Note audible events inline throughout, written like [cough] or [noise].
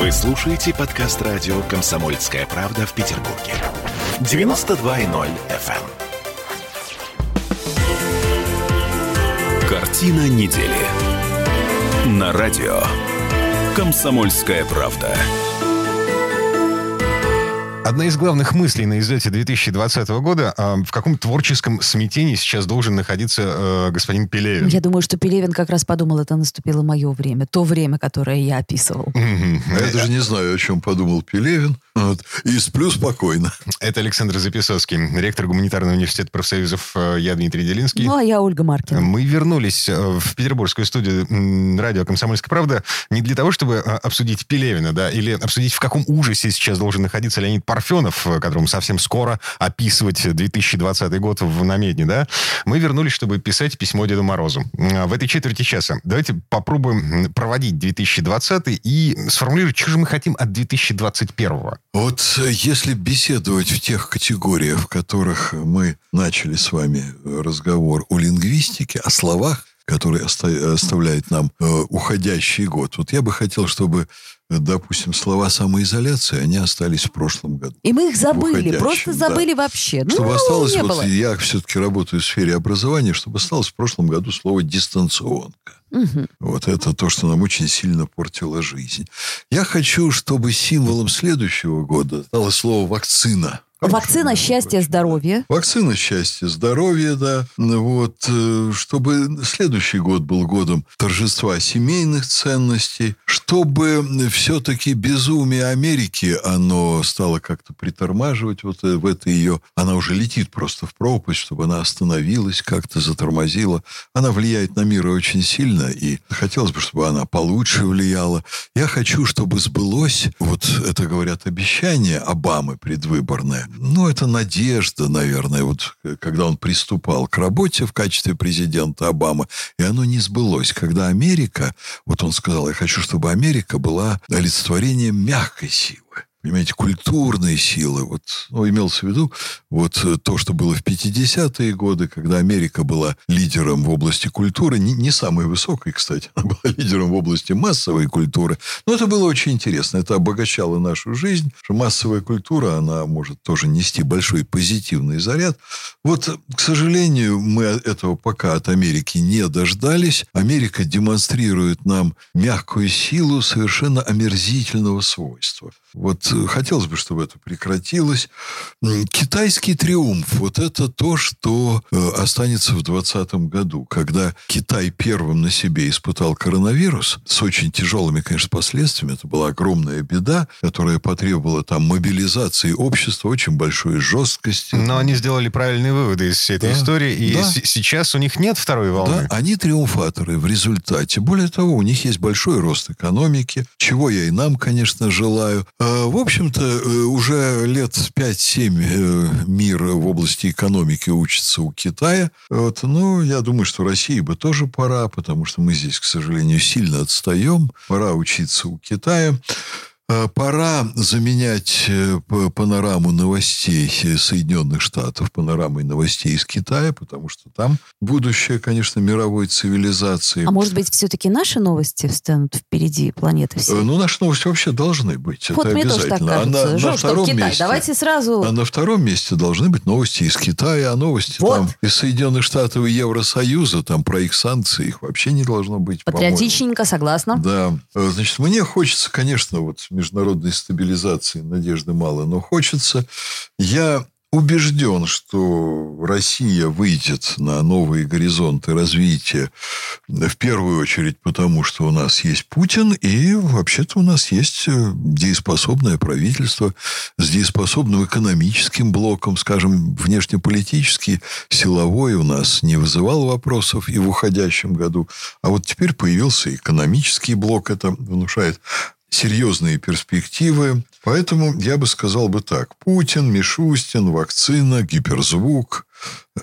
Вы слушаете подкаст радио «Комсомольская правда» в Петербурге. 92.0 FM. эм. Картина недели. На радио «Комсомольская правда». Одна из главных мыслей на излете 2020 года, а, в каком творческом смятении сейчас должен находиться э, господин Пелевин? Я думаю, что Пелевин как раз подумал, это наступило мое время, то время, которое я описывал. Я даже не знаю, о чем подумал Пелевин. Вот. И сплю спокойно. Это Александр Записовский, ректор Гуманитарного университета профсоюзов. э, Я Дмитрий Делинский. Ну, а я Ольга Маркина. Мы вернулись э, в петербургскую студию радио «Комсомольская правда» не для того, чтобы обсудить Пелевина, да, или обсудить, в каком ужасе сейчас должен находиться Леонид Парфенов, э, которому совсем скоро описывать 2020 год в намедне, да. Мы вернулись, чтобы писать письмо Деду Морозу. В этой четверти часа давайте попробуем проводить 2020 и сформулировать, что же мы хотим от 2021. Вот э, если беседовать в тех категориях, в которых мы начали с вами э, разговор о лингвистике, о словах, которые оста- оставляет нам уходящий год, вот я бы хотел, чтобы, допустим, слова самоизоляции, они остались в прошлом году. И мы их забыли, Уходящим, просто да. забыли вообще. Чтобы ну, осталось, не вот было. я все-таки работаю в сфере образования, чтобы осталось в прошлом году слово дистанционка. Мгм. Вот это то, что нам очень сильно портило жизнь. Я хочу, чтобы символом следующего года стало слово вакцина. Вакцина, счастье, здоровье. Вакцина счастья, здоровья, да. Вот, э, чтобы следующий год был годом торжества семейных ценностей, чтобы все-таки безумие Америки, оно стало как-то притормаживать вот э, в это ее... Она уже летит просто в пропасть, чтобы она остановилась, как-то затормозила. Она влияет на мир очень сильно, и хотелось бы, чтобы она получше влияла. Я хочу, чтобы сбылось, вот это говорят обещание Обамы предвыборное, ну, это надежда, наверное, вот э, когда он приступал к работе в качестве президента Обамы, и оно не сбылось. Когда Америка, вот он сказал, я хочу, чтобы Америка была олицетворением мягкой силы. Понимаете, культурные силы. Вот, ну, имелся в виду вот э, то, что было в 50-е годы, когда Америка была лидером в области культуры, не, не самой высокой, кстати, [laughs] она была лидером в области массовой культуры. Но это было очень интересно. Это обогащало нашу жизнь, что массовая культура, она может тоже нести большой позитивный заряд. Вот, к сожалению, мы этого пока от Америки не дождались. Америка демонстрирует нам мягкую силу совершенно омерзительного свойства. Вот хотелось бы, чтобы это прекратилось. Китайский триумф. Вот это то, что э, останется в 2020 году, когда Китай первым на себе испытал коронавирус с очень тяжелыми, конечно, последствиями. Это была огромная беда, которая потребовала там мобилизации общества, очень большой жесткости. Но они сделали правильные выводы из всей этой Да. истории, и Да. сейчас у них нет второй волны. Да, они триумфаторы в результате. Более того, у них есть большой рост экономики, чего я и нам, конечно, желаю. А, В общем-то, э, уже лет 5-7 э, мир в области экономики учится у Китая. Вот, ну, я думаю, что России бы тоже пора, потому что мы здесь, к сожалению, сильно отстаем. Пора учиться у Китая. А, Пора заменять э, панораму новостей Соединенных Штатов панорамой новостей из Китая, потому что там будущее, конечно, мировой цивилизации. А может быть, все-таки наши новости встанут впереди планеты Э, всей? Ну, наши новости вообще должны быть. вот это мне тоже так обязательно. А кажется. на, на Жо, что втором Китай. месте, Давайте сразу... а на втором месте должны быть новости из Китая, а новости Вот. там из Соединенных Штатов и Евросоюза, там про их санкции, их вообще не должно быть. Патриотичненько, согласна. Да. Э, Значит, мне хочется, конечно, вот международной стабилизации надежды мало, но хочется. Я убежден, что Россия выйдет на новые горизонты развития в первую очередь потому, что у нас есть Путин, и вообще-то у нас есть э, дееспособное правительство с дееспособным экономическим блоком, скажем, внешнеполитический, силовой у нас не вызывал вопросов и в уходящем году. А вот теперь появился экономический блок, это внушает серьезные перспективы. Поэтому я бы сказал бы так. Путин, Мишустин, вакцина, гиперзвук.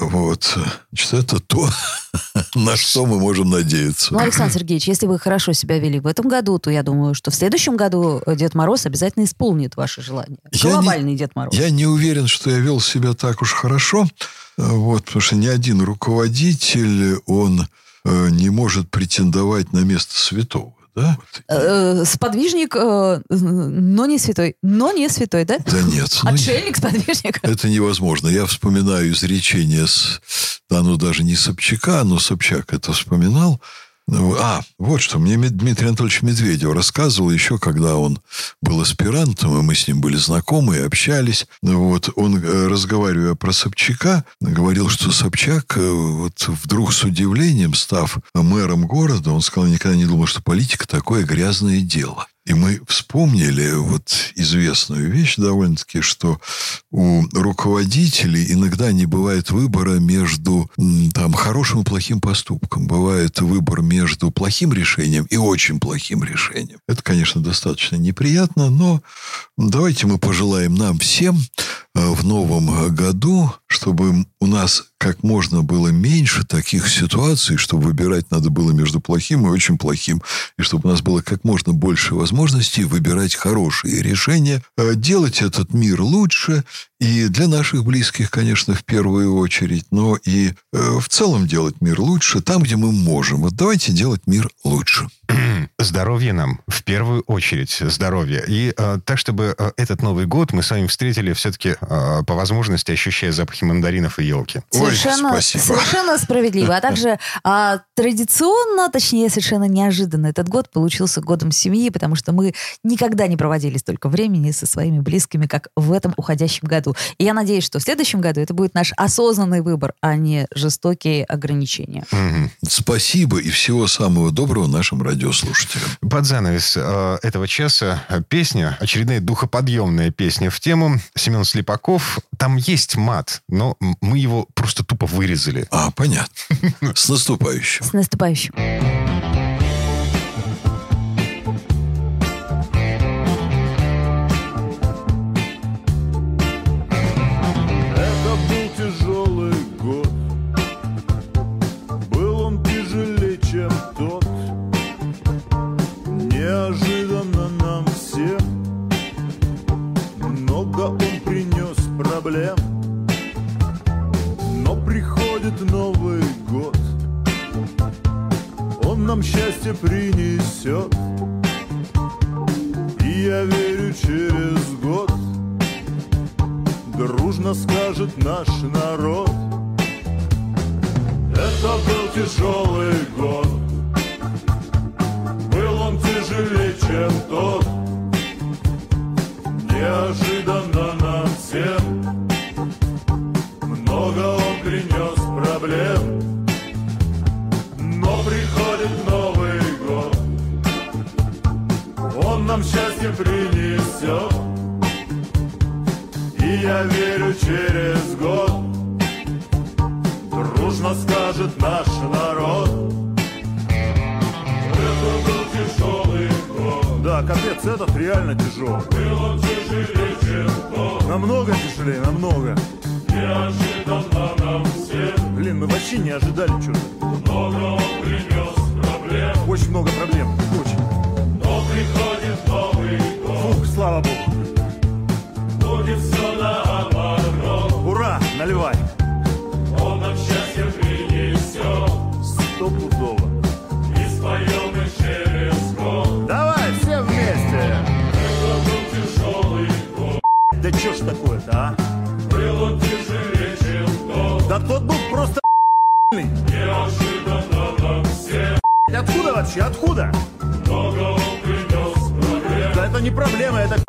Вот. Значит, это то, [laughs] на что мы можем надеяться. Ну, Александр Сергеевич, если вы хорошо себя вели в этом году, то я думаю, что в следующем году Дед Мороз обязательно исполнит ваши желания. Я не- Глобальный Дед Мороз. Я не уверен, что я вел себя так уж хорошо. Вот, потому что ни один руководитель, он э, не может претендовать на место святого. Да? Э, Сподвижник, э, но не святой. Но не святой, да? Да нет. ну, Отшельник, сподвижник. Это невозможно. Я вспоминаю изречение с... Да, ну, даже не Собчака, но Собчак это вспоминал. А, вот что. Мне Дмитрий Анатольевич Медведев рассказывал еще, когда он был аспирантом, и мы с ним были знакомы и общались. Вот он, э, разговаривая про Собчака, говорил, что Собчак, э, вот вдруг с удивлением, став мэром города, он сказал, никогда не думал, что политика такое грязное дело. И мы вспомнили вот известную вещь довольно-таки, что у руководителей иногда не бывает выбора между там, хорошим и плохим поступком. Бывает выбор между плохим решением и очень плохим решением. Это, конечно, достаточно неприятно, но давайте мы пожелаем нам всем в новом году, чтобы у нас как можно было меньше таких ситуаций, чтобы выбирать надо было между плохим и очень плохим, и чтобы у нас было как можно больше возможностей выбирать хорошие решения, э, делать этот мир лучше, и для наших близких, конечно, в первую очередь, но и э, в целом делать мир лучше там, где мы можем. Вот давайте делать мир лучше. [clears throat] Здоровье нам в первую очередь. Здоровье. И э, так, чтобы э, этот Новый год мы с вами встретили все-таки э, по возможности, ощущая запахи мандаринов и елки. Ой, Совершенно, спасибо. совершенно справедливо. А также а, традиционно, точнее, совершенно неожиданно этот год получился годом семьи, потому что мы никогда не проводили столько времени со своими близкими, как в этом уходящем году. И я надеюсь, что в следующем году это будет наш осознанный выбор, а не жестокие ограничения. Мгм. Спасибо и всего самого доброго нашим радиослушателям. Под занавес э, этого часа песня, очередная духоподъемная песня в тему. Семен Слепаков. Там есть мат, но мы его просто тупо вырезали. А, понятно. С наступающим. С наступающим. Я верю через год. Дружно скажет наш народ. Это был тяжелый год. Был он тяжелее, чем тот. Неожиданно нам всем Много он принес проблем Капец, этот реально тяжелый Был тяжелее, чем Намного тяжелее, намного Неожиданно нам всем Блин, мы вообще не ожидали что-то Много он принес проблем Очень много проблем, очень Но приходит Новый год Фух, слава богу будет все наоборот. Ура! Наливай! Да чё ж такое-то, а? Был он тяжелее, чем тот. Да тот был просто Неожиданно нам всем. Откуда вообще? Откуда? Много он принес проблем. Да это не проблема, это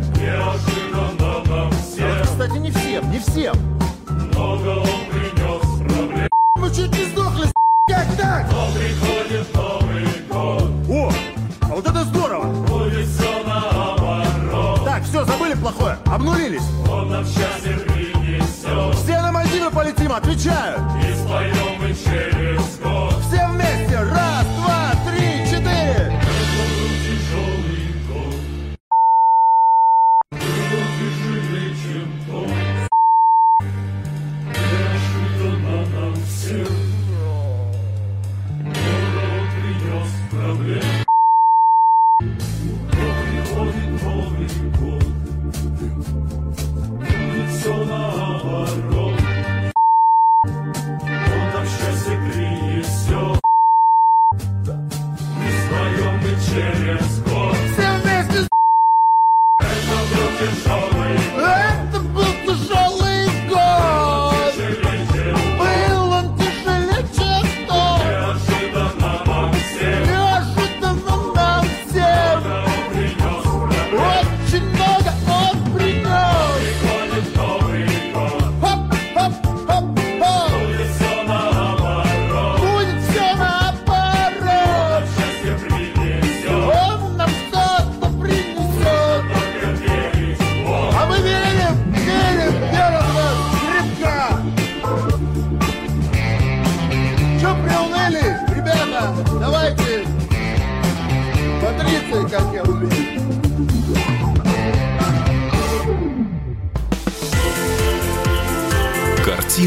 Неожиданно нам всем. Кстати, не всем, не всем. Много он принес проблем. Мы чуть не сдохли, как так? Но приходит Новый год. О, а вот это здорово. Будет все наоборот. Так, все, забыли плохое, обнулились. Он нам счастье принесет. Все на Мальдивы полетим, отвечаю.